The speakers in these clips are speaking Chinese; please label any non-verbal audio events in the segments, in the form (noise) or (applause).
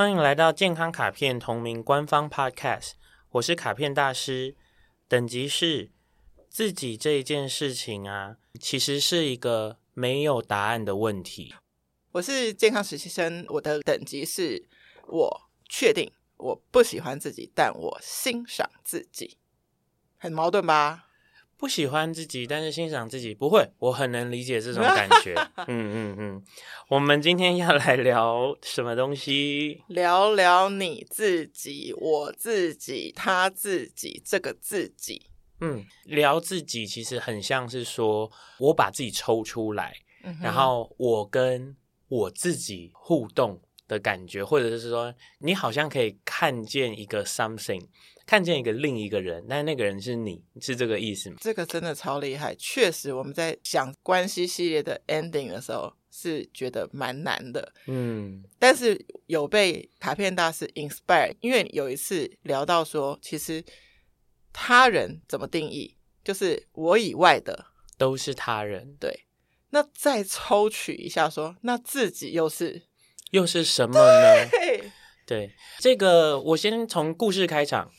欢迎来到健康卡片同名官方 Podcast，我是卡片大师。等级是自己这一件事情啊，其实是一个没有答案的问题。我是健康实习生，我的等级是我确定我不喜欢自己，但我欣赏自己，很矛盾吧？不喜欢自己，但是欣赏自己，不会，我很能理解这种感觉。(laughs) 嗯嗯嗯，我们今天要来聊什么东西？聊聊你自己，我自己，他自己，这个自己。嗯，聊自己其实很像是说我把自己抽出来，嗯、然后我跟我自己互动的感觉，或者是说你好像可以看见一个 something。看见一个另一个人，但那个人是你，是这个意思吗？这个真的超厉害，确实我们在想关系系列的 ending 的时候是觉得蛮难的，嗯，但是有被卡片大师 inspire，因为有一次聊到说，其实他人怎么定义，就是我以外的都是他人，对。那再抽取一下说，那自己又是又是什么呢？对，对，这个我先从故事开场。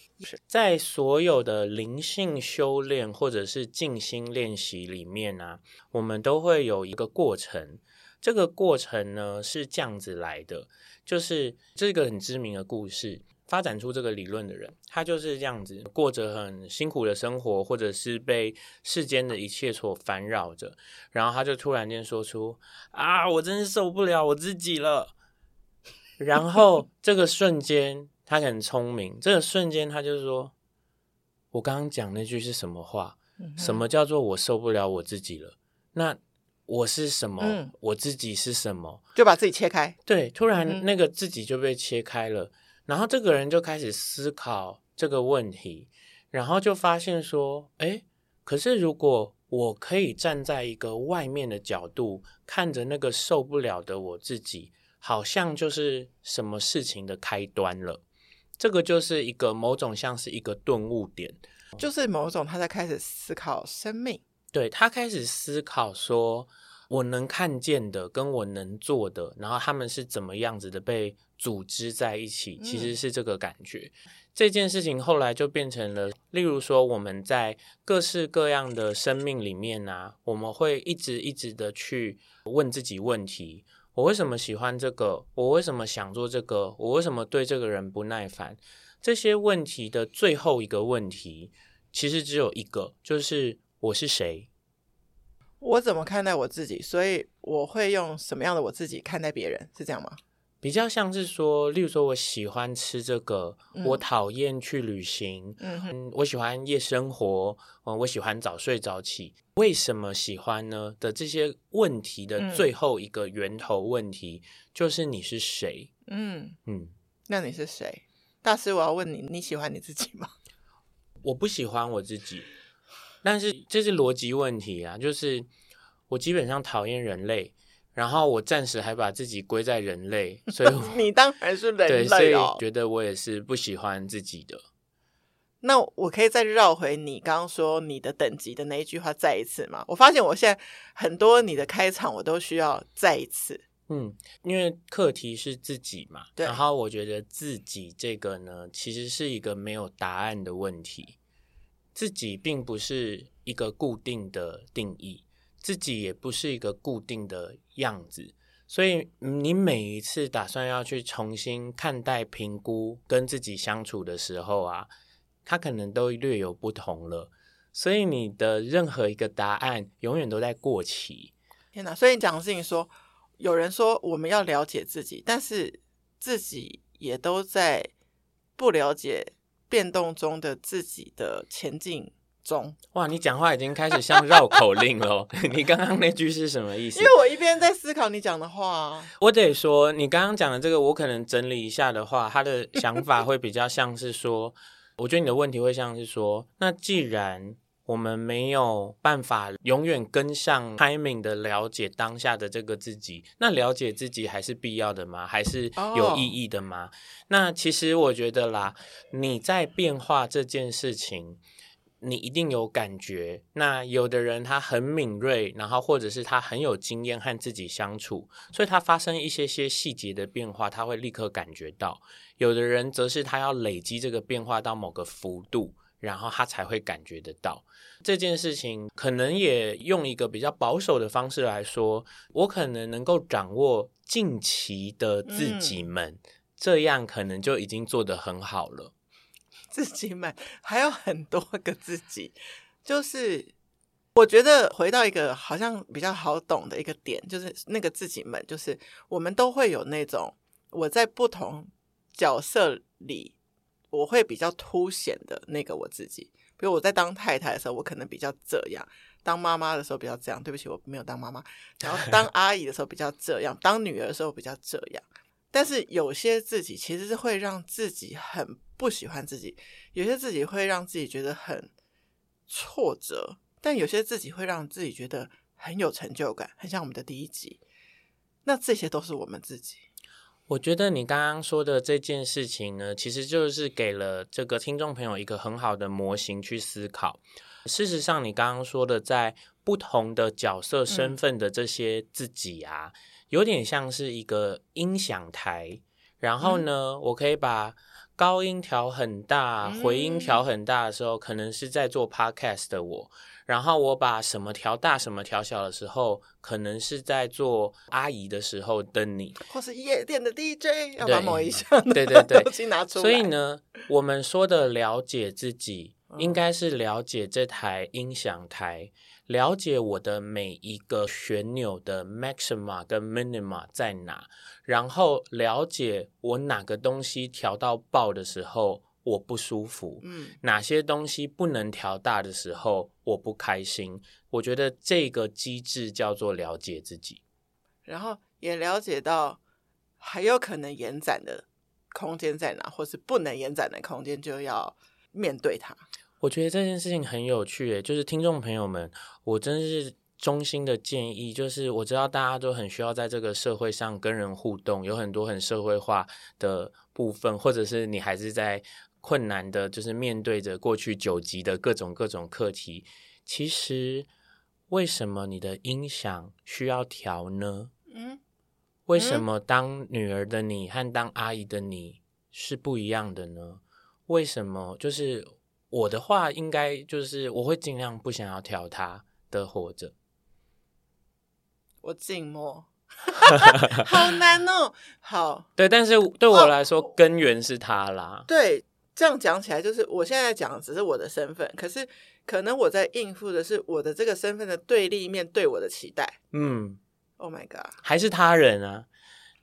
在所有的灵性修炼或者是静心练习里面呢、我们都会有一个过程。这个过程呢是这样子来的，就是这个很知名的故事，发展出这个理论的人，他就是这样子过着很辛苦的生活，或者是被世间的一切所烦扰着，然后他就突然间说出：“啊，我真是受不了我自己了。(laughs) ”然后这个瞬间。他很聪明，这个瞬间他就是说：“我刚刚讲那句是什么话？嗯、什么叫做我受不了我自己了？那我是什么？嗯、我自己是什么？就把自己切开。对，突然那个自己就被切开了，嗯、然后这个人就开始思考这个问题，然后就发现说：哎，可是如果我可以站在一个外面的角度，看着那个受不了的我自己，好像就是什么事情的开端了。”这个就是一个某种像是一个顿悟点，就是某种他在开始思考生命，对，他开始思考说，我能看见的跟我能做的，然后他们是怎么样子的被组织在一起，其实是这个感觉。嗯、这件事情后来就变成了，例如说我们在各式各样的生命里面啊，我们会一直一直的去问自己问题。我为什么喜欢这个？我为什么想做这个？我为什么对这个人不耐烦？这些问题的最后一个问题，其实只有一个，就是我是谁？我怎么看待我自己？所以我会用什么样的我自己看待别人？是这样吗？比较像是说，例如说我喜欢吃这个，嗯、我讨厌去旅行，嗯哼，我喜欢夜生活，嗯，我喜欢早睡早起，为什么喜欢呢？的这些问题的最后一个源头问题，嗯、就是你是谁？嗯嗯，那你是谁？大师，我要问你，你喜欢你自己吗？(laughs) 我不喜欢我自己，但是这是逻辑问题啊，就是我基本上讨厌人类。然后我暂时还把自己归在人类，所以 (laughs) 你当然是人类哦。对，所以觉得我也是不喜欢自己的。那我可以再绕回你刚刚说你的等级的那一句话再一次吗？我发现我现在很多你的开场我都需要再一次。嗯，因为课题是自己嘛。然后我觉得自己这个呢，其实是一个没有答案的问题。自己并不是一个固定的定义。自己也不是一个固定的样子，所以你每一次打算要去重新看待、评估跟自己相处的时候啊，它可能都略有不同了。所以你的任何一个答案永远都在过期。天哪！所以你讲的事情说，有人说我们要了解自己，但是自己也都在不了解变动中的自己的前进。中哇，你讲话已经开始像绕口令了。(laughs) 你刚刚那句是什么意思？因为我一边在思考你讲的话。我得说，你刚刚讲的这个，我可能整理一下的话，他的想法会比较像是说，我觉得你的问题会像是说，那既然我们没有办法永远跟上 timing 的了解当下的这个自己，那了解自己还是必要的吗？还是有意义的吗？Oh. 那其实我觉得啦，你在变化这件事情。你一定有感觉。那有的人他很敏锐，然后或者是他很有经验和自己相处，所以他发生一些些细节的变化，他会立刻感觉到。有的人则是他要累积这个变化到某个幅度，然后他才会感觉得到这件事情。可能也用一个比较保守的方式来说，我可能能够掌握近期的自己们，嗯、这样可能就已经做得很好了。自己们还有很多个自己，就是我觉得回到一个好像比较好懂的一个点，就是那个自己们，就是我们都会有那种我在不同。角色里，我会比较凸显的那个我自己。比如我在当太太的时候，我可能比较这样；当妈妈的时候比较这样。对不起，我没有当妈妈。然后当阿姨的时候比较这样，当女儿的时候比较这样。但是有些自己其实是会让自己很不喜欢自己，有些自己会让自己觉得很挫折，但有些自己会让自己觉得很有成就感，很像我们的第一集。那这些都是我们自己。我觉得你刚刚说的这件事情呢，其实就是给了这个听众朋友一个很好的模型去思考。事实上，你刚刚说的在不同的角色身份的这些自己啊，嗯、有点像是一个音响台。然后呢，嗯、我可以把高音调很大，回音调很大的时候，嗯、可能是在做 podcast 的我。然后我把什么调大，什么调小的时候，可能是在做阿姨的时候的你，或是夜店的 DJ，要把某一项对 (laughs) 对对。(laughs) 东西拿出来。所以呢，我们说的了解自己，应该是了解这台音响台，了解我的每一个旋钮的 maxima 跟 minima 在哪，然后了解我哪个东西调到爆的时候。我不舒服，嗯，哪些东西不能调大的时候，我不开心。我觉得这个机制叫做了解自己，然后也了解到还有可能延展的空间在哪，或是不能延展的空间，就要面对它。我觉得这件事情很有趣，诶，就是听众朋友们，我真是衷心的建议，就是我知道大家都很需要在这个社会上跟人互动，有很多很社会化的部分，或者是你还是在。困难的就是面对着过去九级的各种各种课题。其实，为什么你的音响需要调呢？嗯，为什么当女儿的你和当阿姨的你是不一样的呢？为什么？就是我的话，应该就是我会尽量不想要挑他的活着。(laughs) 我静默 (laughs) (laughs) 好难哦。好，对，但是对我来说，哦、根源是他啦。对。这样讲起来，就是我现在讲的只是我的身份，可是可能我在应付的是我的这个身份的对立面对我的期待。嗯，Oh my God，还是他人啊？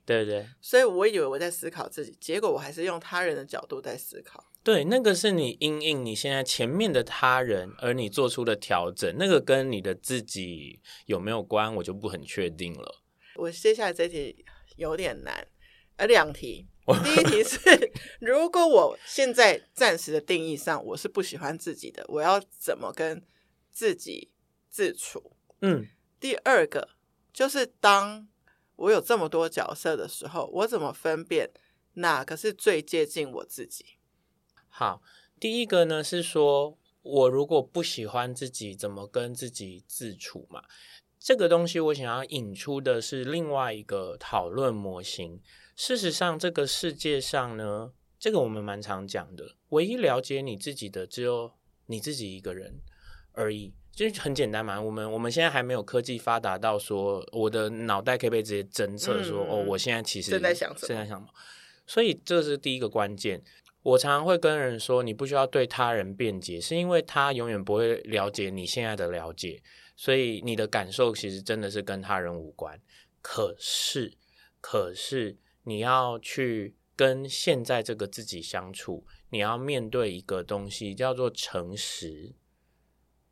对对。所以我以为我在思考自己，结果我还是用他人的角度在思考。对，那个是你因应你现在前面的他人，而你做出的调整，那个跟你的自己有没有关，我就不很确定了。我接下来这题有点难，呃，两题。(laughs) 第一题是，如果我现在暂时的定义上我是不喜欢自己的，我要怎么跟自己自处？嗯。第二个就是，当我有这么多角色的时候，我怎么分辨哪个是最接近我自己？好，第一个呢是说，我如果不喜欢自己，怎么跟自己自处嘛？这个东西我想要引出的是另外一个讨论模型。事实上，这个世界上呢，这个我们蛮常讲的，唯一了解你自己的只有你自己一个人而已，就是很简单嘛。我们我们现在还没有科技发达到说，我的脑袋可以被直接侦测说，嗯、哦，我现在其实正在想什么，正在想什么。所以这是第一个关键。我常常会跟人说，你不需要对他人辩解，是因为他永远不会了解你现在的了解，所以你的感受其实真的是跟他人无关。可是，可是。你要去跟现在这个自己相处，你要面对一个东西叫做诚实。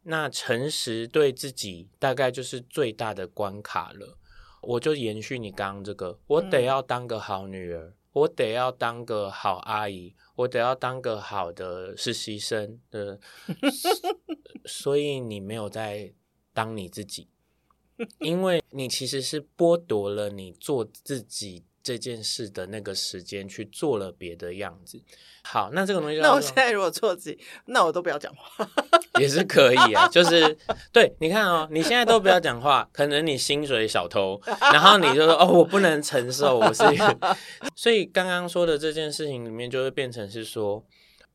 那诚实对自己大概就是最大的关卡了。我就延续你刚刚这个，我得要当个好女儿，我得要当个好阿姨，我得要当个好的实习生呃。所以你没有在当你自己，因为你其实是剥夺了你做自己。这件事的那个时间去做了别的样子。好，那这个东西，那我现在如果做自己，那我都不要讲话，(laughs) 也是可以啊。就是对，你看哦，你现在都不要讲话，可能你薪水小偷，然后你就说哦，我不能承受，我是，(laughs) 所以刚刚说的这件事情里面，就会变成是说。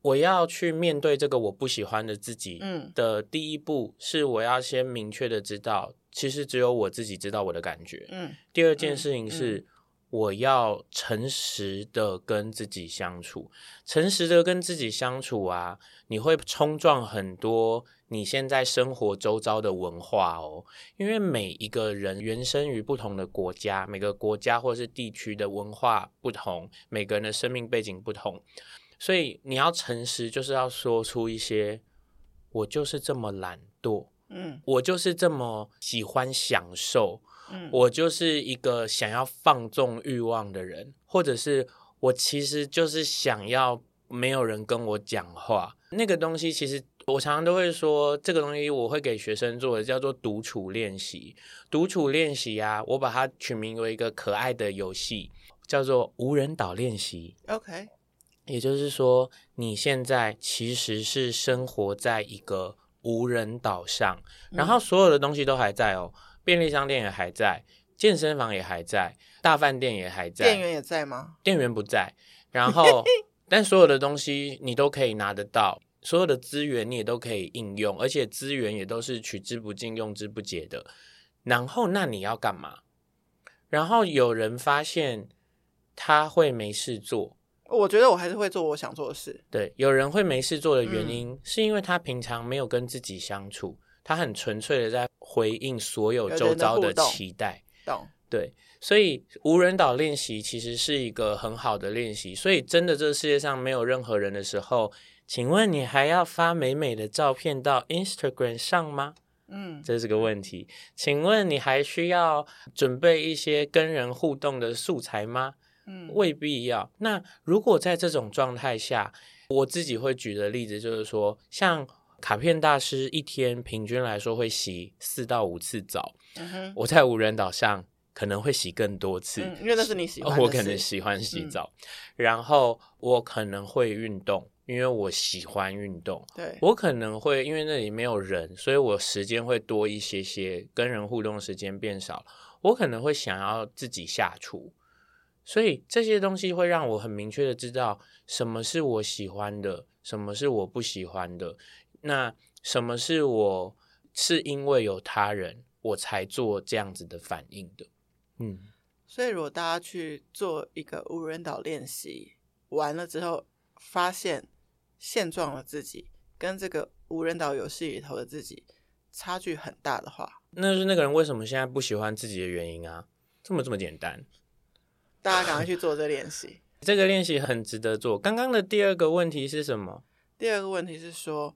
我要去面对这个我不喜欢的自己，嗯，的第一步是我要先明确的知道，其实只有我自己知道我的感觉，嗯。第二件事情是，我要诚实的跟自己相处，诚实的跟自己相处啊，你会冲撞很多你现在生活周遭的文化哦，因为每一个人原生于不同的国家，每个国家或是地区的文化不同，每个人的生命背景不同。所以你要诚实，就是要说出一些，我就是这么懒惰，嗯，我就是这么喜欢享受，嗯，我就是一个想要放纵欲望的人，或者是我其实就是想要没有人跟我讲话。那个东西其实我常常都会说，这个东西我会给学生做的叫做独处练习。独处练习啊，我把它取名为一个可爱的游戏，叫做无人岛练习。OK。也就是说，你现在其实是生活在一个无人岛上，然后所有的东西都还在哦，便利商店也还在，健身房也还在，大饭店也还在，店员也在吗？店员不在，然后 (laughs) 但所有的东西你都可以拿得到，所有的资源你也都可以应用，而且资源也都是取之不尽、用之不竭的。然后那你要干嘛？然后有人发现他会没事做。我觉得我还是会做我想做的事。对，有人会没事做的原因，嗯、是因为他平常没有跟自己相处，他很纯粹的在回应所有周遭的期待。懂。对，所以无人岛练习其实是一个很好的练习。所以真的，这个世界上没有任何人的时候，请问你还要发美美的照片到 Instagram 上吗？嗯，这是个问题。请问你还需要准备一些跟人互动的素材吗？嗯，未必要。那如果在这种状态下，我自己会举的例子就是说，像卡片大师一天平均来说会洗四到五次澡。嗯，我在无人岛上可能会洗更多次，嗯，因为那是你喜欢的。我可能喜欢洗澡，嗯，然后我可能会运动，因为我喜欢运动。对，我可能会因为那里没有人，所以我时间会多一些些，跟人互动时间变少。我可能会想要自己下厨。所以这些东西会让我很明确的知道什么是我喜欢的，什么是我不喜欢的。那什么是我是因为有他人我才做这样子的反应的？嗯，所以如果大家去做一个无人岛练习完了之后，发现现状的自己跟这个无人岛游戏里头的自己差距很大的话，那是那个人为什么现在不喜欢自己的原因啊？这么这么简单。大家赶快去做这练习，这个练习很值得做。刚刚的第二个问题是什么？第二个问题是说，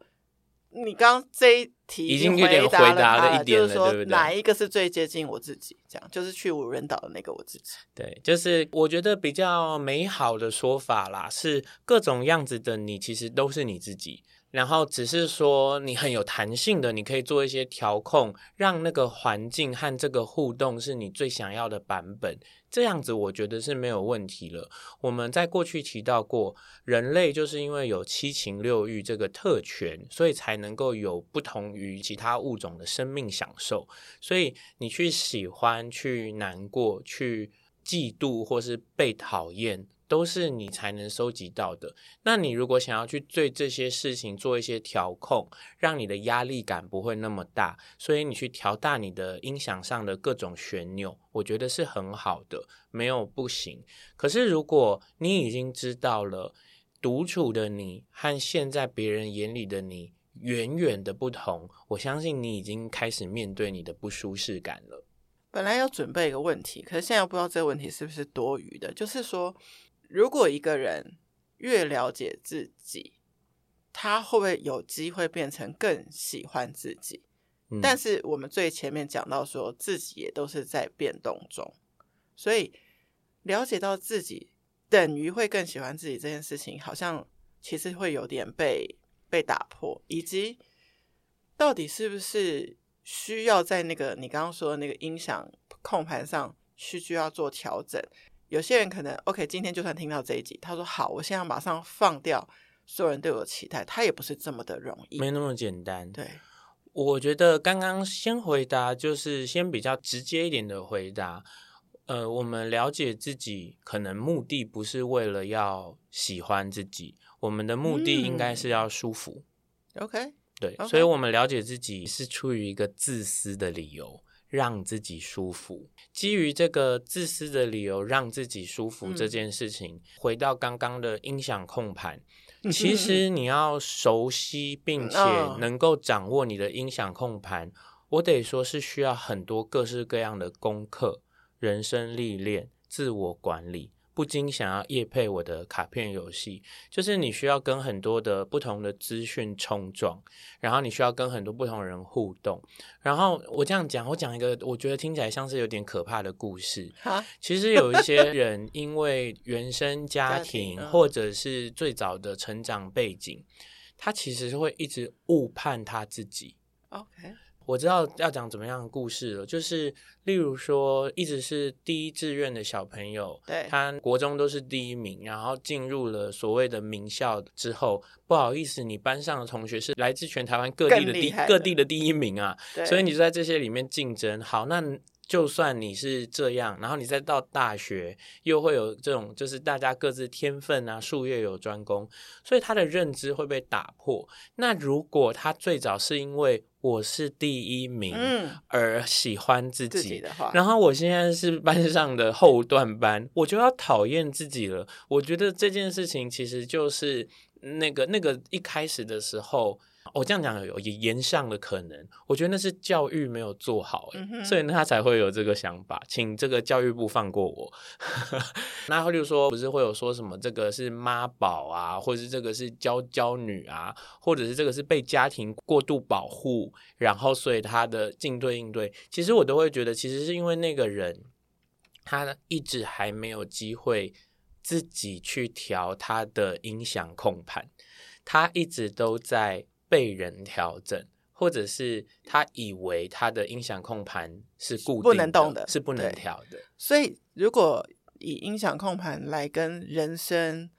你刚刚这一题已经有点回答了一点了，就是说对不对？哪一个是最接近我自己？这样就是去无人岛的那个我自己。对，就是我觉得比较美好的说法啦，是各种样子的你其实都是你自己。然后只是说你很有弹性的，你可以做一些调控，让那个环境和这个互动是你最想要的版本。这样子我觉得是没有问题了。我们在过去提到过，人类就是因为有七情六欲这个特权，所以才能够有不同于其他物种的生命享受。所以你去喜欢、去难过、去嫉妒，或是被讨厌。都是你才能收集到的。那你如果想要去对这些事情做一些调控，让你的压力感不会那么大，所以你去调大你的音响上的各种旋钮，我觉得是很好的，没有不行。可是如果你已经知道了独处的你和现在别人眼里的你远远的不同，我相信你已经开始面对你的不舒适感了。本来要准备一个问题，可是现在不知道这个问题是不是多余的，就是说。如果一个人越了解自己，他会不会有机会变成更喜欢自己？嗯。但是我们最前面讲到说，自己也都是在变动中，所以了解到自己等于会更喜欢自己这件事情，好像其实会有点被被打破，以及到底是不是需要在那个你刚刚说的那个音响控盘上去需要做调整？有些人可能 OK，今天就算听到这一集，他说好，我现在马上放掉所有人对我的期待，他也不是这么的容易，没那么简单。对，我觉得刚刚先回答，就是先比较直接一点的回答。呃，我们了解自己，可能目的不是为了要喜欢自己，我们的目的应该是要舒服。嗯、OK，对，okay. 所以我们了解自己是出于一个自私的理由。让自己舒服，基于这个自私的理由，让自己舒服这件事情，嗯、回到刚刚的音响控盘，其实你要熟悉并且能够掌握你的音响控盘，我得说是需要很多各式各样的功课、人生历练、自我管理。不禁想要夜配我的卡片游戏，就是你需要跟很多的不同的资讯冲撞，然后你需要跟很多不同人互动。然后我这样讲，我讲一个我觉得听起来像是有点可怕的故事。其实有一些人因为原生家庭或者是最早的成长背景，他其实是会一直误判他自己。OK。我知道要讲怎么样的故事了，就是例如说，一直是第一志愿的小朋友，对，他国中都是第一名，然后进入了所谓的名校之后，不好意思，你班上的同学是来自全台湾各地的第各地的第一名啊，所以你就在这些里面竞争。好，那。就算你是这样，然后你再到大学，又会有这种，就是大家各自天分啊，术业有专攻，所以他的认知会被打破。那如果他最早是因为我是第一名而喜欢自己，嗯、自己的话，然后我现在是班上的后段班，我就要讨厌自己了。我觉得这件事情其实就是那个那个一开始的时候。我、哦、这样讲有言上的可能，我觉得那是教育没有做好，嗯，所以呢他才会有这个想法，请这个教育部放过我。(laughs) 那他就说，不是会有说什么这个是妈宝啊，或者是这个是娇娇女啊，或者是这个是被家庭过度保护，然后所以他的进对应对，其实我都会觉得，其实是因为那个人他一直还没有机会自己去调他的音响控盘，他一直都在。被人调整，或者是他以为他的音响控盘是固定的，不能动的，是不能调的。所以，如果以音响控盘来跟人生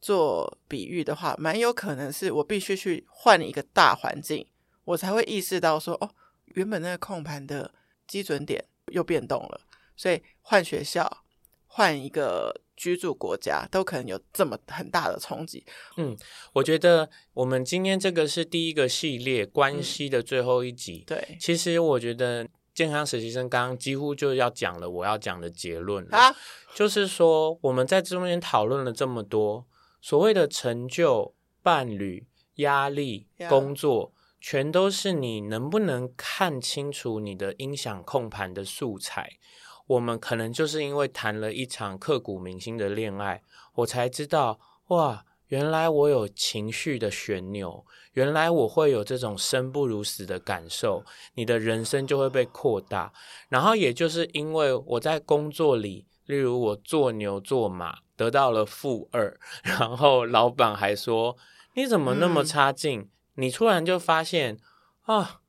做比喻的话，蛮有可能是我必须去换一个大环境，我才会意识到说，哦，原本那个控盘的基准点又变动了。所以换学校，换一个。居住国家都可能有这么很大的冲击。嗯，我觉得我们今天这个是第一个系列关系的最后一集。嗯、对，其实我觉得健康实习生刚刚几乎就要讲了我要讲的结论了啊，就是说我们在中间讨论了这么多所谓的成就、伴侣、压力、工作，全都是你能不能看清楚你的音响控盘的素材。我们可能就是因为谈了一场刻骨铭心的恋爱，我才知道哇，原来我有情绪的旋钮，原来我会有这种生不如死的感受，你的人生就会被扩大。然后也就是因为我在工作里，例如我做牛做马得到了负二，然后老板还说你怎么那么差劲？嗯，你突然就发现啊，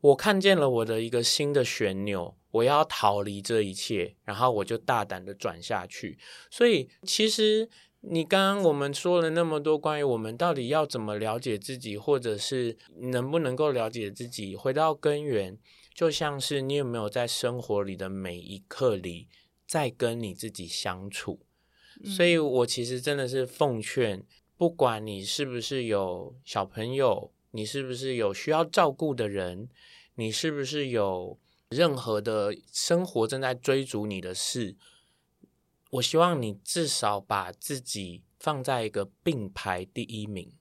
我看见了我的一个新的旋钮。我要逃离这一切，然后我就大胆的转下去。所以，其实你刚刚我们说了那么多关于我们到底要怎么了解自己，或者是能不能够了解自己，回到根源，就像是你有没有在生活里的每一刻里在跟你自己相处。所以我其实真的是奉劝，不管你是不是有小朋友，你是不是有需要照顾的人，你是不是有。任何的生活正在追逐你的事，我希望你至少把自己放在一个并排第一名。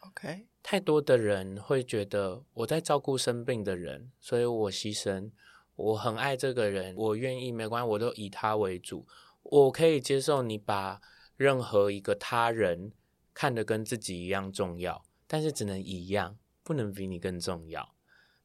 OK，太多的人会觉得我在照顾生病的人，所以我牺牲。我很爱这个人，我愿意，没关系，我都以他为主。我可以接受你把任何一个他人看得跟自己一样重要，但是只能一样，不能比你更重要。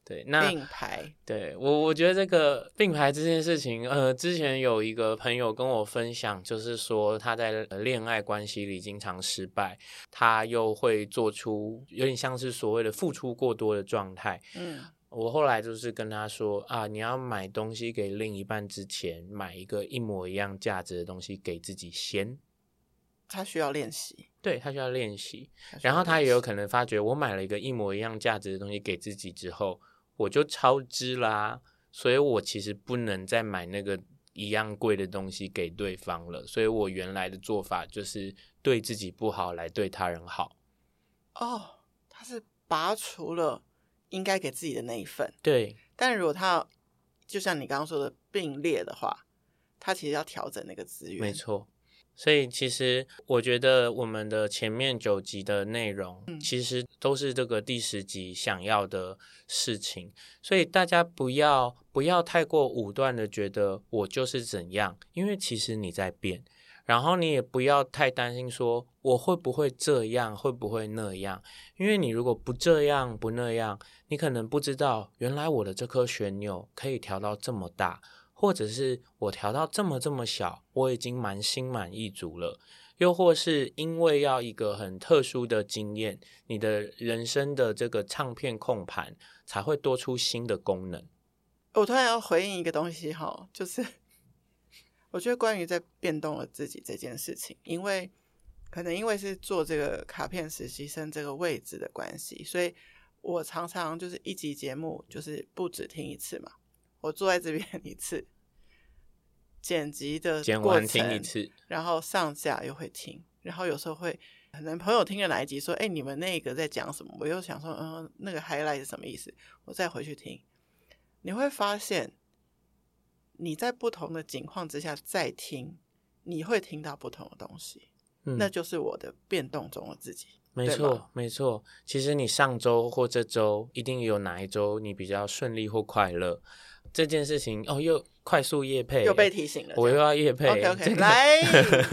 对，那并排，对我我觉得这个并排这件事情，呃，之前有一个朋友跟我分享，就是说他在恋爱关系里经常失败，他又会做出有点像是所谓的付出过多的状态。嗯，我后来就是跟他说啊，你要买东西给另一半之前，买一个一模一样价值的东西给自己先。他需要练习，对，他需要练习，然后他也有可能发觉，我买了一个一模一样价值的东西给自己之后，我就超支啦，所以我其实不能再买那个一样贵的东西给对方了，所以我原来的做法就是对自己不好，来对他人好。哦，他是拔除了应该给自己的那一份，对，但如果他就像你刚刚说的并列的话，他其实要调整那个资源，没错。所以，其实我觉得我们的前面九集的内容，其实都是这个第十集想要的事情。所以大家不要不要太过武断的觉得我就是怎样，因为其实你在变。然后你也不要太担心说我会不会这样，会不会那样，因为你如果不这样不那样，你可能不知道原来我的这颗旋钮可以调到这么大。或者是我调到这么这么小，我已经蛮心满意足了。又或是因为要一个很特殊的经验，你的人生的这个唱片控盘才会多出新的功能。我突然要回应一个东西哈，就是我觉得关于在变动了自己这件事情，因为可能因为是做这个卡片实习生这个位置的关系，所以我常常就是一集节目就是不止听一次嘛。我坐在这边 (laughs) 一次，剪辑的剪完听一次，然后上架又会听，然后有时候会可能朋友听了哪一集说：“哎，你们那个在讲什么？”我又想说：“嗯，那个 highlight 是什么意思？”我再回去听，你会发现你在不同的情况之下再听，你会听到不同的东西。嗯，那就是我的变动中的自己。没错，没错。其实你上周或这周一定有哪一周你比较顺利或快乐。这件事情哦，又快速夜配，又被提醒了，我又要夜配。OK OK，来，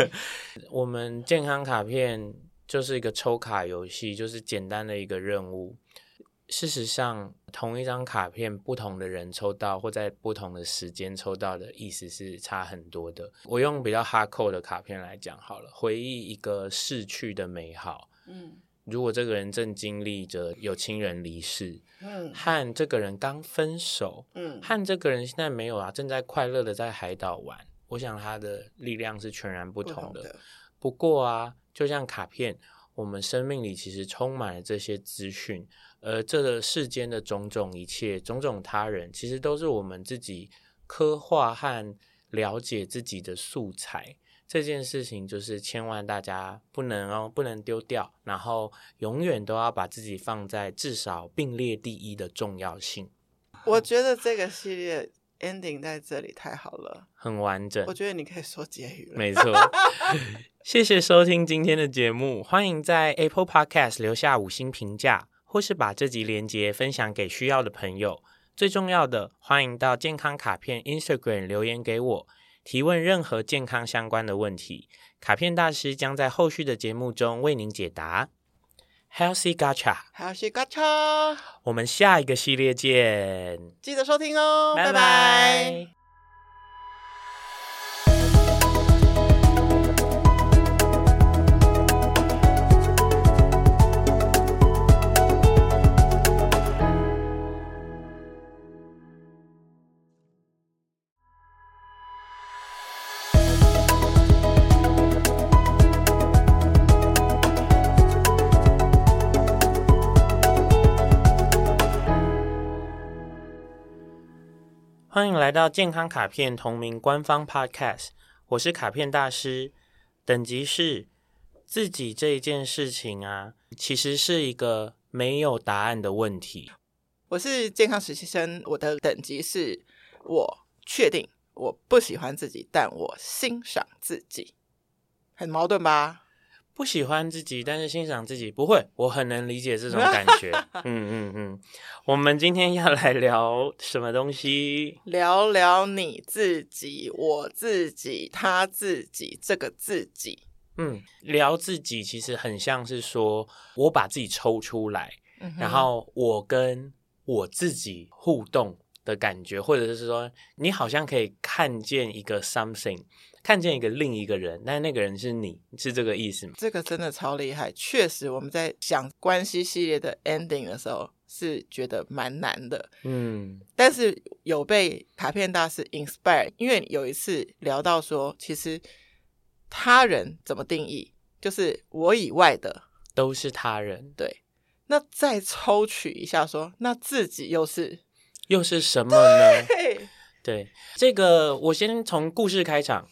(laughs) 我们健康卡片就是一个抽卡游戏，就是简单的一个任务。事实上，同一张卡片，不同的人抽到或在不同的时间抽到的意思是差很多的。我用比较 hardcore 的卡片来讲好了，回忆一个逝去的美好。嗯。如果这个人正经历着有亲人离世，嗯，和这个人刚分手，嗯，和这个人现在没有啊，正在快乐的在海岛玩，我想他的力量是全然不同的。不同的。不过啊，就像卡片，我们生命里其实充满了这些资讯，而这个世间的种种一切、种种他人，其实都是我们自己刻画和了解自己的素材。这件事情就是千万大家不能哦，不能丢掉，然后永远都要把自己放在至少并列第一的重要性。我觉得这个系列 ending 在这里太好了，很完整。我觉得你可以说结语了。没错，(laughs) 谢谢收听今天的节目，欢迎在 Apple Podcast 留下五星评价，或是把这集连接分享给需要的朋友。最重要的，欢迎到健康卡片 Instagram 留言给我。提问任何健康相关的问题，卡片大师将在后续的节目中为您解答。Healthy Gacha，Healthy Gacha，我们下一个系列见，记得收听哦，拜拜。拜拜。欢迎来到健康卡片同名官方 Podcast，我是卡片大师，等级是自己这一件事情啊，其实是一个没有答案的问题。我是健康实习生，我的等级是我确定我不喜欢自己，但我欣赏自己，很矛盾吧？不喜欢自己，但是欣赏自己，不会，我很能理解这种感觉。(laughs) 嗯嗯嗯，我们今天要来聊什么东西？聊聊你自己，我自己，他自己，这个自己。嗯，聊自己其实很像是说我把自己抽出来，嗯、然后我跟我自己互动的感觉，或者是说你好像可以看见一个 something。看见一个另一个人，但那个人是你，是这个意思吗？这个真的超厉害，确实我们在想关系系列的 ending 的时候是觉得蛮难的。嗯，但是有被卡片大师 inspire，因为有一次聊到说，其实他人怎么定义，就是我以外的都是他人。对，那再抽取一下说，那自己又是又是什么呢？对，对，这个我先从故事开场。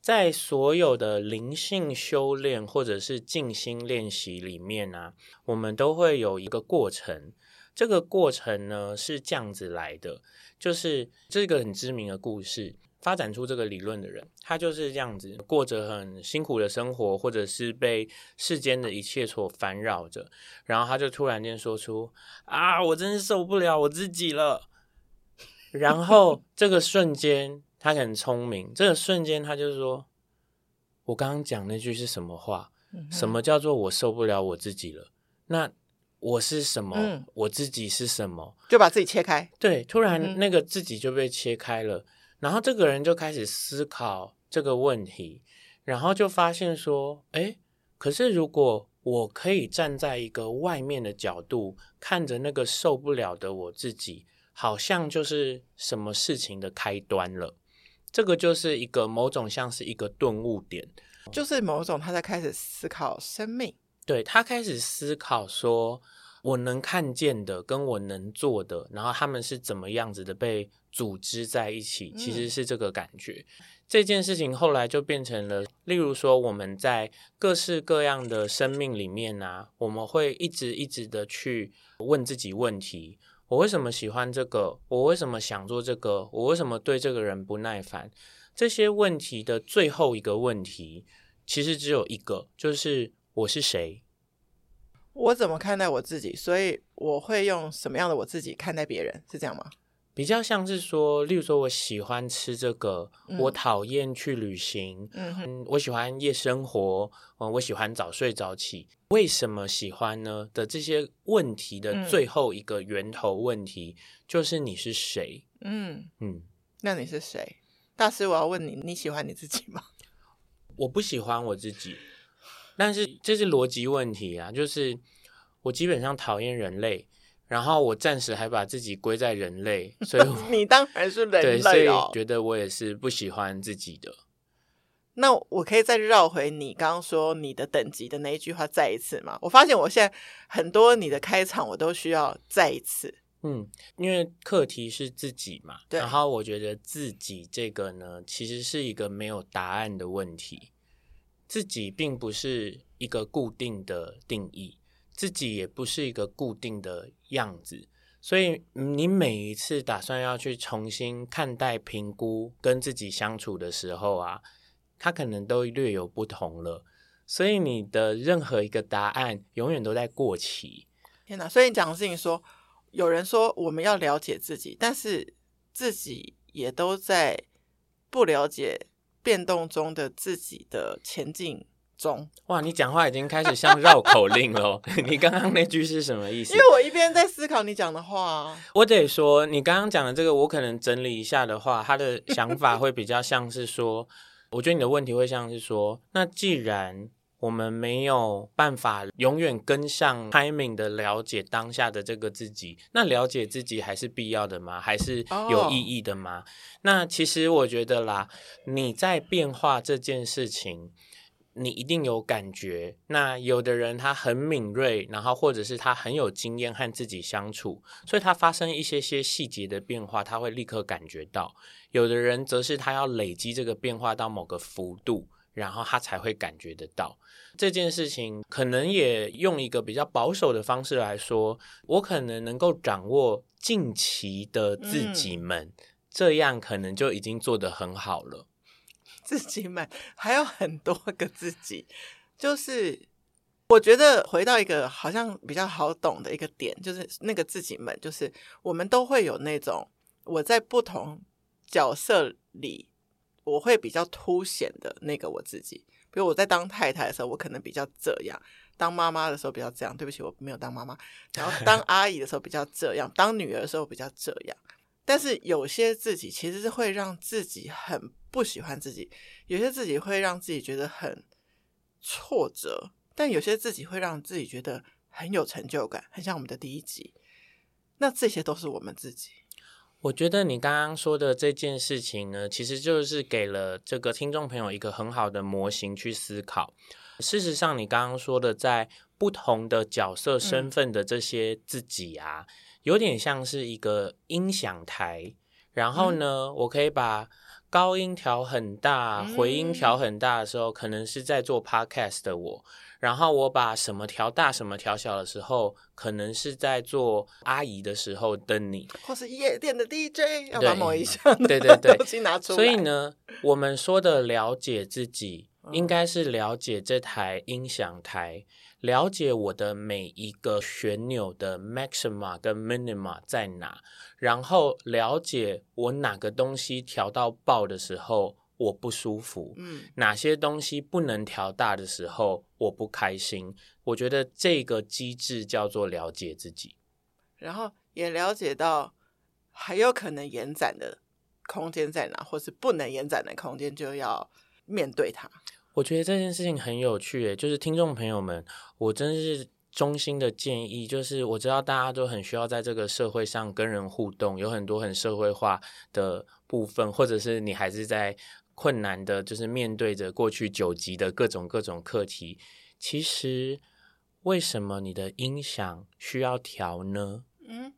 在所有的灵性修炼或者是静心练习里面啊，我们都会有一个过程。这个过程呢是这样子来的，就是这个很知名的故事，发展出这个理论的人，他就是这样子过着很辛苦的生活，或者是被世间的一切所烦扰着，然后他就突然间说出：“啊，我真是受不了我自己了。(laughs) ”然后这个瞬间。他很聪明，这个瞬间他就说：“我刚刚讲那句是什么话？嗯、什么叫做我受不了我自己了？那我是什么？嗯、我自己是什么？就把自己切开。对，突然那个自己就被切开了，嗯、然后这个人就开始思考这个问题，然后就发现说：哎，可是如果我可以站在一个外面的角度，看着那个受不了的我自己，好像就是什么事情的开端了。”这个就是一个某种像是一个顿悟点，就是某种他在开始思考生命，对，他开始思考说，我能看见的跟我能做的，然后他们是怎么样子的被组织在一起，其实是这个感觉。嗯、这件事情后来就变成了，例如说我们在各式各样的生命里面啊，我们会一直一直的去问自己问题。我为什么喜欢这个？我为什么想做这个？我为什么对这个人不耐烦？这些问题的最后一个问题，其实只有一个，就是我是谁？我怎么看待我自己？所以我会用什么样的我自己看待别人？是这样吗？比较像是说，例如说我喜欢吃这个，嗯、我讨厌去旅行，嗯哼，我喜欢夜生活，嗯，我喜欢早睡早起，为什么喜欢呢？的这些问题的最后一个源头问题，嗯、就是你是谁？嗯嗯，那你是谁？大师，我要问你，你喜欢你自己吗？(laughs) 我不喜欢我自己，但是这是逻辑问题啊，就是我基本上讨厌人类。然后我暂时还把自己归在人类，所以 (laughs) 你当然是人类哦。对，所以觉得我也是不喜欢自己的。那我可以再绕回你刚刚说你的等级的那一句话再一次吗？我发现我现在很多你的开场我都需要再一次。嗯，因为课题是自己嘛。对。然后我觉得自己这个呢，其实是一个没有答案的问题。自己并不是一个固定的定义。自己也不是一个固定的样子，所以你每一次打算要去重新看待、评估跟自己相处的时候啊，它可能都略有不同了。所以你的任何一个答案永远都在过期。天哪！所以你讲的事情说，有人说我们要了解自己，但是自己也都在不了解变动中的自己的前进。中哇，你讲话已经开始像绕口令了。(laughs) 你刚刚那句是什么意思？因为我一边在思考你讲的话。(laughs) 我得说，你刚刚讲的这个，我可能整理一下的话，他的想法会比较像是说，我觉得你的问题会像是说，那既然我们没有办法永远跟上 timing 的了解当下的这个自己，那了解自己还是必要的吗？还是有意义的吗？Oh. 那其实我觉得啦，你在变化这件事情。你一定有感觉，那有的人他很敏锐，然后或者是他很有经验和自己相处，所以他发生一些些细节的变化，他会立刻感觉到。有的人则是他要累积这个变化到某个幅度，然后他才会感觉得到这件事情。可能也用一个比较保守的方式来说，我可能能够掌握近期的自己们，嗯、这样可能就已经做得很好了。自己们还有很多个自己，(laughs) 就是我觉得回到一个好像比较好懂的一个点，就是那个自己们，就是我们都会有那种我在不同角色里，我会比较凸显的那个我自己。比如我在当太太的时候，我可能比较这样；当妈妈的时候比较这样。对不起，我没有当妈妈。然后当阿姨的时候比较这样，当女儿的时候比较这样。但是有些自己其实是会让自己很不喜欢自己，有些自己会让自己觉得很挫折，但有些自己会让自己觉得很有成就感，很像我们的第一集。那这些都是我们自己。我觉得你刚刚说的这件事情呢，其实就是给了这个听众朋友一个很好的模型去思考。事实上，你刚刚说的在不同的角色身份的这些自己啊，嗯、有点像是一个音响台。然后呢，嗯、我可以把高音调很大，回音调很大的时候，嗯、可能是在做 podcast 的我。然后我把什么调大，什么调小的时候，可能是在做阿姨的时候等你，或是夜店的 DJ，要把某一项对对对 (laughs) 东西拿出来。所以呢，我们说的了解自己，应该是了解这台音响台，了解我的每一个旋钮的 maxima 跟 minima 在哪，然后了解我哪个东西调到爆的时候。我不舒服，嗯，哪些东西不能调大的时候，我不开心。我觉得这个机制叫做了解自己，然后也了解到还有可能延展的空间在哪，或是不能延展的空间，就要面对它。我觉得这件事情很有趣，诶，就是听众朋友们，我真是衷心的建议，就是我知道大家都很需要在这个社会上跟人互动，有很多很社会化的部分，或者是你还是在。困难的就是面对着过去九级的各种各种课题。其实，为什么你的音响需要调呢？嗯，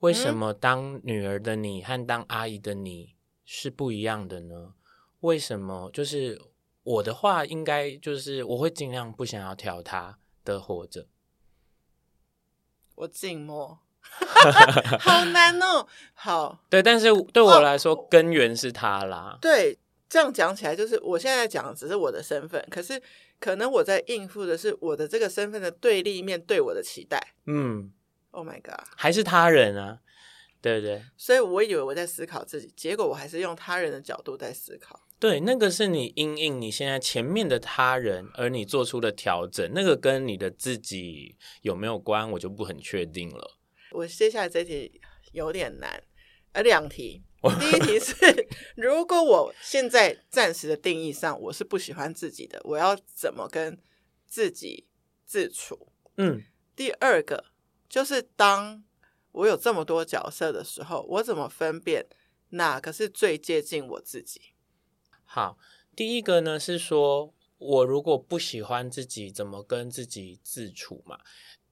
为什么当女儿的你和当阿姨的你是不一样的呢？为什么？就是我的话，应该就是我会尽量不想要挑他的活着。我静默，(laughs) 好难哦。好，对，但是对我来说，哦、根源是他啦。对。这样讲起来，就是我现在讲的只是我的身份，可是可能我在应付的是我的这个身份的对立面对我的期待。嗯，Oh my God，还是他人啊？对不对？所以我以为我在思考自己，结果我还是用他人的角度在思考。对，那个是你因应你现在前面的他人，而你做出的调整，那个跟你的自己有没有关，我就不很确定了。我接下来这题有点难，呃，两题。(laughs) 第一题是，如果我现在暂时的定义上我是不喜欢自己的，我要怎么跟自己自处？嗯。第二个就是，当我有这么多角色的时候，我怎么分辨哪个是最接近我自己？好，第一个呢是说，我如果不喜欢自己，怎么跟自己自处嘛？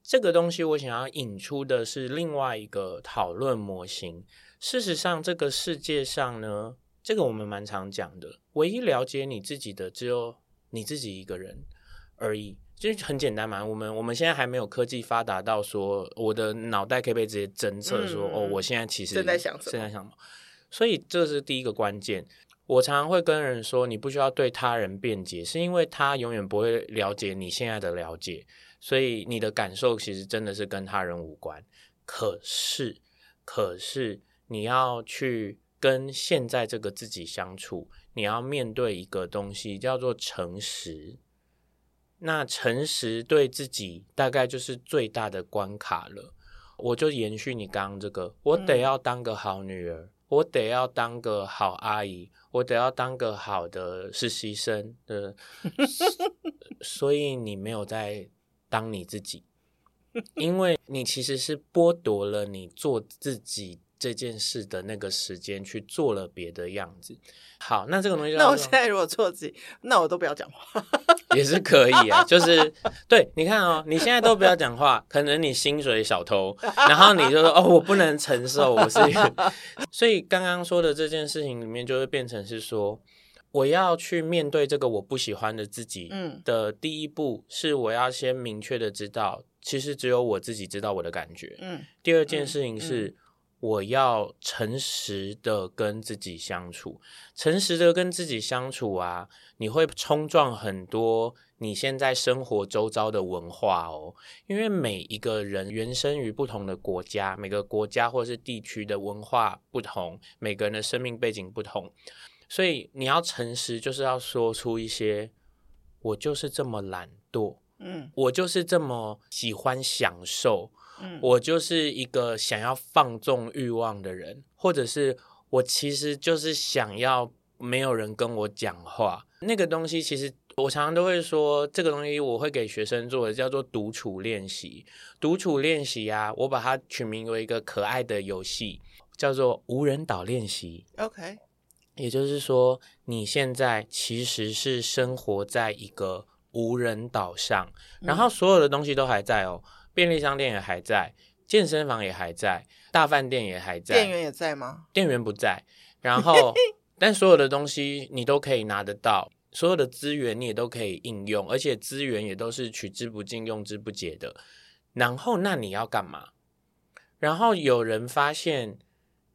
这个东西我想要引出的是另外一个讨论模型。事实上，这个世界上呢，这个我们蛮常讲的，唯一了解你自己的只有你自己一个人而已，就很简单嘛。我们我们现在还没有科技发达到说，我的脑袋可以被直接侦测说，嗯、哦，我现在其实正在想什么，正在想什么。所以这是第一个关键。我常常会跟人说，你不需要对他人辩解，是因为他永远不会了解你现在的了解，所以你的感受其实真的是跟他人无关。可是，可是。你要去跟现在这个自己相处，你要面对一个东西叫做诚实。那诚实对自己大概就是最大的关卡了。我就延续你刚刚这个，我得要当个好女儿，嗯、我得要当个好阿姨，我得要当个好的实习生的。(laughs) 所以你没有在当你自己，因为你其实是剥夺了你做自己。这件事的那个时间去做了别的样子。好，那这个东西，那我现在如果做自己，那我都不要讲话，也是可以啊。就是对，你看哦，你现在都不要讲话，可能你薪水小偷，然后你就说哦，我不能承受，我是一个。所以刚刚说的这件事情里面，就会变成是说，我要去面对这个我不喜欢的自己。嗯，的第一步是我要先明确的知道，其实只有我自己知道我的感觉。嗯，第二件事情是。嗯嗯我要诚实的跟自己相处，诚实的跟自己相处啊，你会冲撞很多你现在生活周遭的文化哦，因为每一个人原生于不同的国家，每个国家或是地区的文化不同，每个人的生命背景不同，所以你要诚实，就是要说出一些，我就是这么懒惰，嗯，我就是这么喜欢享受。我就是一个想要放纵欲望的人，或者是我其实就是想要没有人跟我讲话。那个东西其实我常常都会说，这个东西我会给学生做的叫做独处练习。独处练习啊，我把它取名为一个可爱的游戏，叫做无人岛练习。OK，也就是说，你现在其实是生活在一个无人岛上，然后所有的东西都还在哦，便利商店也还在，健身房也还在，大饭店也还在，店员也在吗？店员不在，然后 (laughs) 但所有的东西你都可以拿得到。所有的资源你也都可以应用，而且资源也都是取之不尽、用之不竭的。然后，那你要干嘛？然后有人发现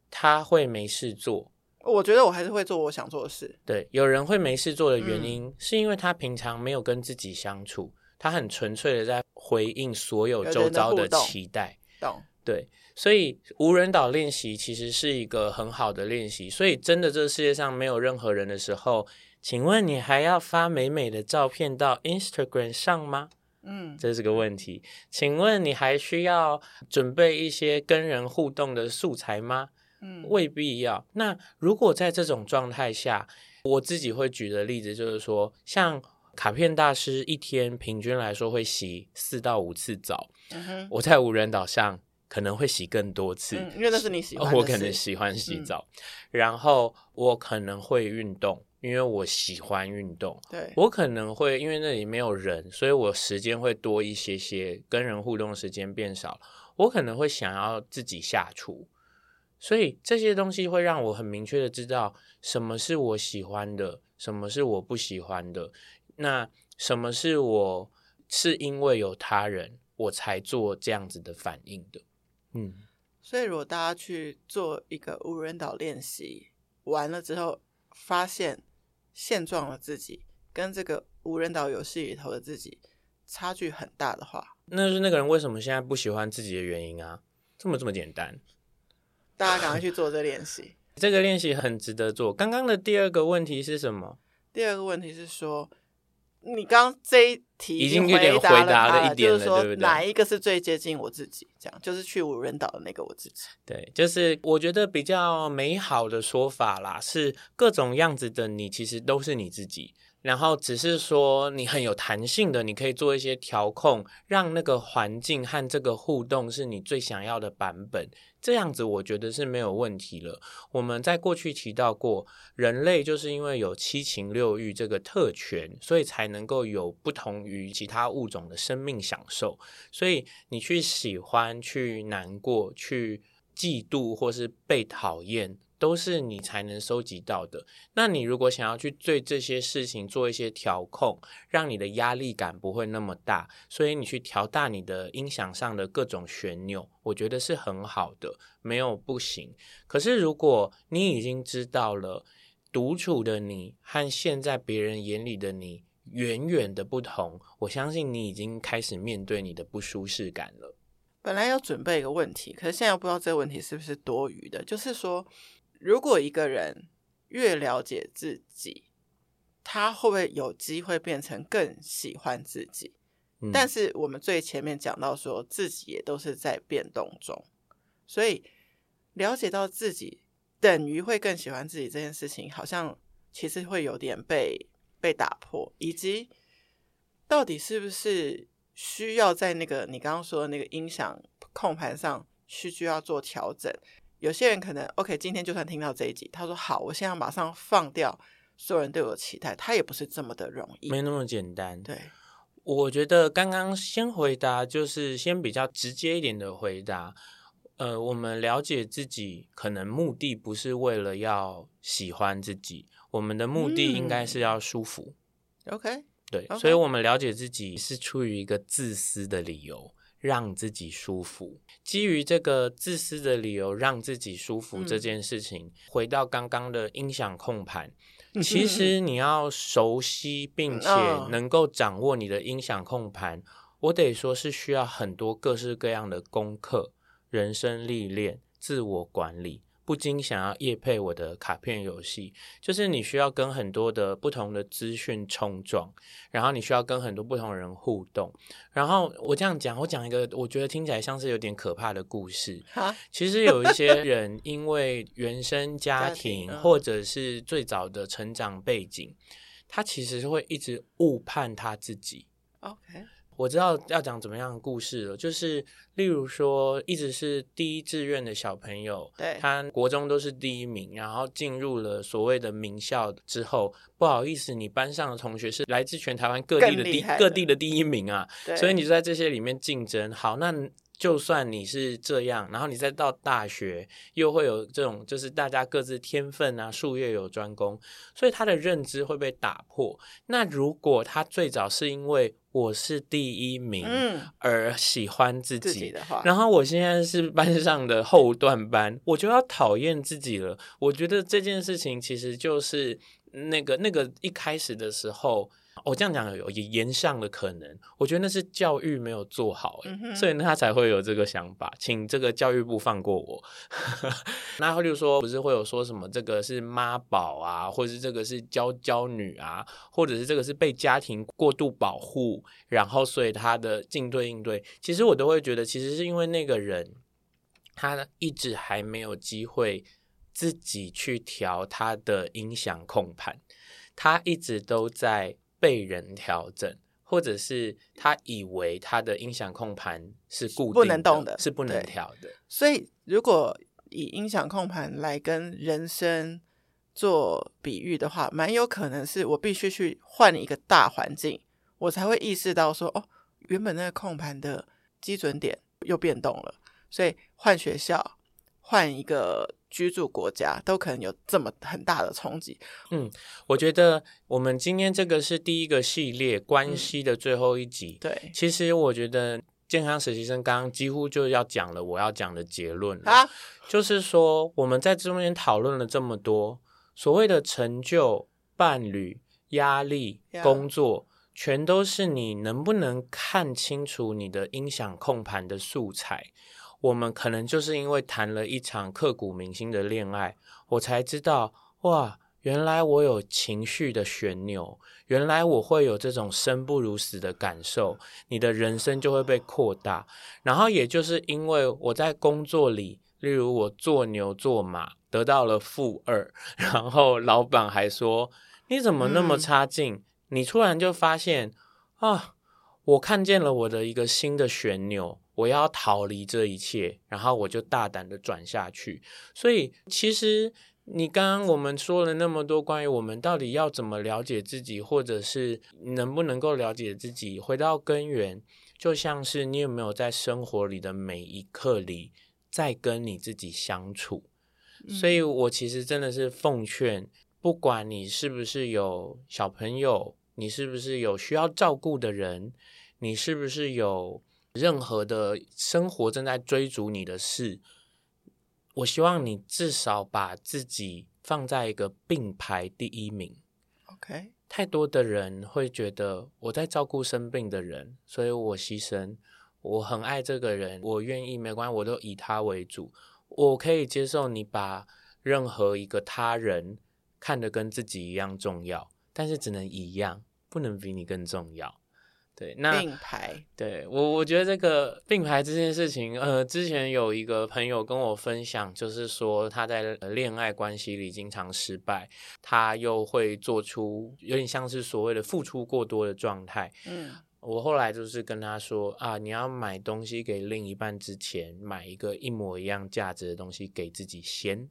他会没事做，我觉得我还是会做我想做的事。对，有人会没事做的原因，嗯、是因为他平常没有跟自己相处，他很纯粹的在回应所有周遭的期待。懂？对，所以无人岛练习其实是一个很好的练习。所以，真的这个世界上没有任何人的时候。请问你还要发美美的照片到 Instagram 上吗？嗯，这是个问题。请问你还需要准备一些跟人互动的素材吗？嗯，未必要。那如果在这种状态下，我自己会举的例子就是说，像卡片大师一天平均来说会洗四到五次澡。嗯，我在无人岛上可能会洗更多次，嗯，因为那是你喜欢的。(laughs) 我可能喜欢洗澡，嗯，然后我可能会运动。因为我喜欢运动，对，我可能会因为那里没有人，所以我时间会多一些些，跟人互动时间变少，我可能会想要自己下厨，所以这些东西会让我很明确的知道什么是我喜欢的，什么是我不喜欢的，那什么是我是因为有他人我才做这样子的反应的，嗯，所以如果大家去做一个无人岛练习完了之后，发现。现状的自己跟这个无人岛游戏里头的自己差距很大的话，那是那个人为什么现在不喜欢自己的原因啊？这么这么简单，大家赶快去做这练习。这个练习很值得做。刚刚的第二个问题是什么？第二个问题是说。你刚刚这一题已经有点回答了一点了，就是说对不对？哪一个是最接近我自己？这样就是去无人岛的那个我自己。对，就是我觉得比较美好的说法啦，是各种样子的你其实都是你自己。然后只是说你很有弹性的，你可以做一些调控，让那个环境和这个互动是你最想要的版本。这样子我觉得是没有问题了。我们在过去提到过，人类就是因为有七情六欲这个特权，所以才能够有不同于其他物种的生命享受。所以你去喜欢、去难过、去嫉妒，或是被讨厌。都是你才能收集到的。那你如果想要去对这些事情做一些调控，让你的压力感不会那么大，所以你去调大你的音响上的各种旋钮，我觉得是很好的，没有不行。可是如果你已经知道了独处的你和现在别人眼里的你远远的不同，我相信你已经开始面对你的不舒适感了。本来要准备一个问题，可是现在不知道这个问题是不是多余的，就是说。如果一个人越了解自己，他会不会有机会变成更喜欢自己？嗯。但是我们最前面讲到说，自己也都是在变动中，所以了解到自己等于会更喜欢自己这件事情，好像其实会有点被被打破，以及到底是不是需要在那个你刚刚说的那个音响控盘上需需要做调整？有些人可能 OK，今天就算听到这一集，他说好，我现在马上放掉所有人对我的期待，他也不是这么的容易，没那么简单。对，我觉得刚刚先回答就是先比较直接一点的回答。呃，我们了解自己，可能目的不是为了要喜欢自己，我们的目的应该是要舒服。嗯、OK，对，okay. 所以我们了解自己是出于一个自私的理由。让自己舒服，基于这个自私的理由，让自己舒服这件事情，嗯、回到刚刚的音响控盘，其实你要熟悉并且能够掌握你的音响控盘，我得说是需要很多各式各样的功课、人生历练、自我管理。不禁想要夜配我的卡片游戏，就是你需要跟很多的不同的资讯冲撞，然后你需要跟很多不同的人互动。然后我这样讲，我讲一个我觉得听起来像是有点可怕的故事。(laughs) 其实有一些人因为原生家庭或者是最早的成长背景，他其实是会一直误判他自己。OK。我知道要讲怎么样的故事了，就是例如说，一直是第一志愿的小朋友，对，他国中都是第一名，然后进入了所谓的名校之后，不好意思，你班上的同学是来自全台湾各地的第各地的第一名啊，所以你就在这些里面竞争。好，那就算你是这样，然后你再到大学，又会有这种，就是大家各自天分啊，术业有专攻，所以他的认知会被打破。那如果他最早是因为我是第一名，而喜欢自己，嗯、自己的话，然后我现在是班上的后段班，我就要讨厌自己了。我觉得这件事情其实就是那个那个一开始的时候。我、哦、这样讲有延上的可能，我觉得那是教育没有做好，嗯，所以他才会有这个想法，请这个教育部放过我。(laughs) 那他就说，不是会有说什么这个是妈宝啊，或者是这个是娇娇女啊，或者是这个是被家庭过度保护，然后所以他的进退应对，其实我都会觉得，其实是因为那个人他一直还没有机会自己去调他的音响控盘，他一直都在。被人调整，或者是他以为他的音响控盘是固定，不能动的，是不能调的。所以，如果以音响控盘来跟人生做比喻的话，蛮有可能是我必须去换一个大环境，我才会意识到说，哦，原本那个控盘的基准点又变动了。所以换学校，换一个。居住国家都可能有这么很大的冲击。嗯，我觉得我们今天这个是第一个系列关系的最后一集。嗯、对，其实我觉得健康实习生刚刚几乎就要讲了我要讲的结论了啊，就是说我们在中间讨论了这么多所谓的成就、伴侣、压力、工作，全都是你能不能看清楚你的音响控盘的素材。我们可能就是因为谈了一场刻骨铭心的恋爱，我才知道哇，原来我有情绪的旋钮，原来我会有这种生不如死的感受，你的人生就会被扩大。然后也就是因为我在工作里，例如我做牛做马得到了负二，然后老板还说你怎么那么差劲？嗯，你突然就发现啊，我看见了我的一个新的旋钮。我要逃离这一切，然后我就大胆的转下去。所以，其实你刚刚我们说了那么多关于我们到底要怎么了解自己，或者是能不能够了解自己，回到根源，就像是你有没有在生活里的每一刻里在跟你自己相处。所以我其实真的是奉劝，不管你是不是有小朋友，你是不是有需要照顾的人，你是不是有。任何的生活正在追逐你的事，我希望你至少把自己放在一个并排第一名。OK，太多的人会觉得我在照顾生病的人，所以我牺牲。我很爱这个人，我愿意，没关系，我都以他为主。我可以接受你把任何一个他人看得跟自己一样重要，但是只能一样，不能比你更重要。对，那并排，对我我觉得这个并排这件事情，呃，之前有一个朋友跟我分享，就是说他在恋爱关系里经常失败，他又会做出有点像是所谓的付出过多的状态。嗯，我后来就是跟他说啊，你要买东西给另一半之前，买一个一模一样价值的东西给自己先。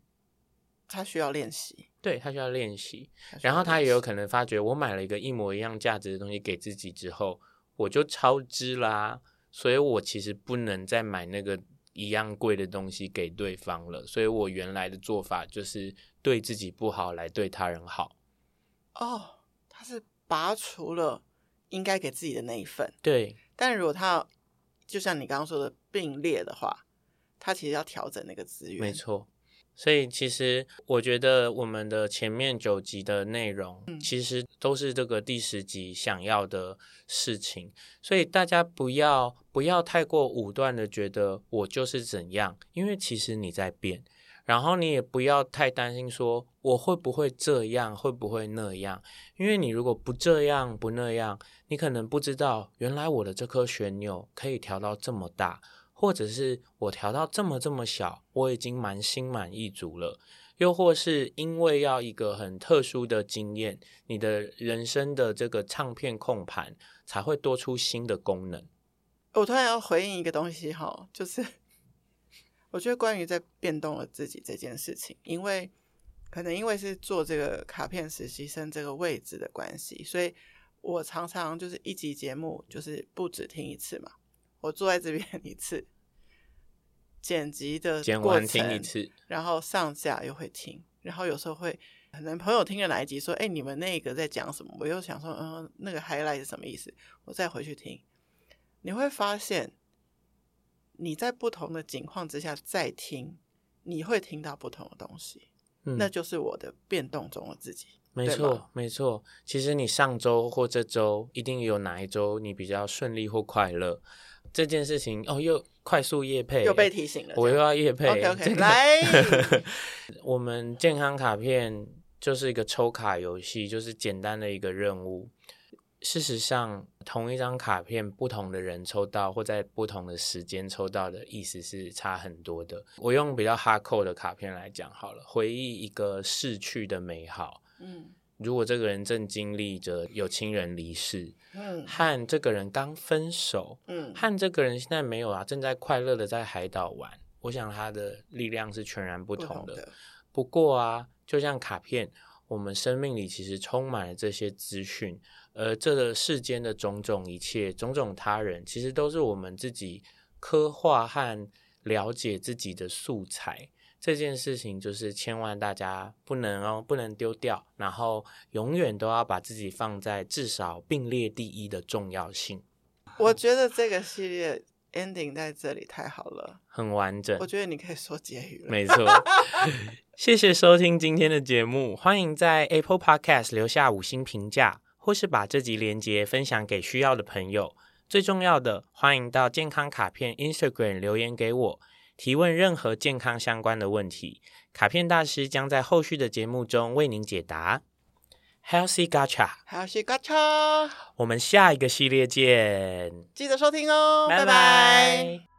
他需要练习，对，他需要练习，然后他也有可能发觉，我买了一个一模一样价值的东西给自己之后。我就超支啦，所以我其实不能再买那个一样贵的东西给对方了。所以我原来的做法就是对自己不好，来对他人好。哦，他是拔除了应该给自己的那一份。对，但如果他就像你刚刚说的并列的话，他其实要调整那个资源。没错。所以，其实我觉得我们的前面九集的内容，其实都是这个第十集想要的事情。所以大家不要不要太过武断的觉得我就是怎样，因为其实你在变。然后你也不要太担心说我会不会这样，会不会那样，因为你如果不这样不那样，你可能不知道原来我的这颗旋钮可以调到这么大。或者是我调到这么这么小，我已经蛮心满意足了。又或是因为要一个很特殊的经验，你的人生的这个唱片控盘才会多出新的功能。我突然要回应一个东西哈，就是我觉得关于在变动了自己这件事情，因为可能因为是做这个卡片实习生这个位置的关系，所以我常常就是一集节目就是不止听一次嘛，我坐在这边 (laughs) 一次。剪辑的剪完听一次，然后上架又会听，然后有时候会可能朋友听了哪一集说，哎，你们那个在讲什么？我又想说，嗯，那个 highlight 是什么意思？我再回去听，你会发现你在不同的情况之下再听，你会听到不同的东西，嗯，那就是我的变动中的自己。没错，没错。其实你上周或这周一定有哪一周你比较顺利或快乐。这件事情哦，又快速夜配，又被提醒了。我又要夜配。OK OK，来，(laughs) 我们健康卡片就是一个抽卡游戏，就是简单的一个任务。事实上，同一张卡片，不同的人抽到或在不同的时间抽到的意思是差很多的。我用比较 hardcore 的卡片来讲好了，回忆一个逝去的美好。嗯。如果这个人正经历着有亲人离世，嗯，和这个人刚分手，嗯，和这个人现在没有啊，正在快乐的在海岛玩，我想他的力量是全然不同的。不同的。不过啊，就像卡片，我们生命里其实充满了这些资讯，而这个世间的种种一切、种种他人，其实都是我们自己刻画和了解自己的素材。这件事情就是千万大家不能哦，不能丢掉，然后永远都要把自己放在至少并列第一的重要性。我觉得这个系列 ending 在这里太好了，很完整。我觉得你可以说结语了。没错，(laughs) 谢谢收听今天的节目，欢迎在 Apple Podcast 留下五星评价，或是把这集连接分享给需要的朋友。最重要的，欢迎到健康卡片 Instagram 留言给我。提问任何健康相关的问题，卡片大师将在后续的节目中为您解答。Healthy Gacha，Healthy Gacha，我们下一个系列见，记得收听哦，拜拜。拜拜。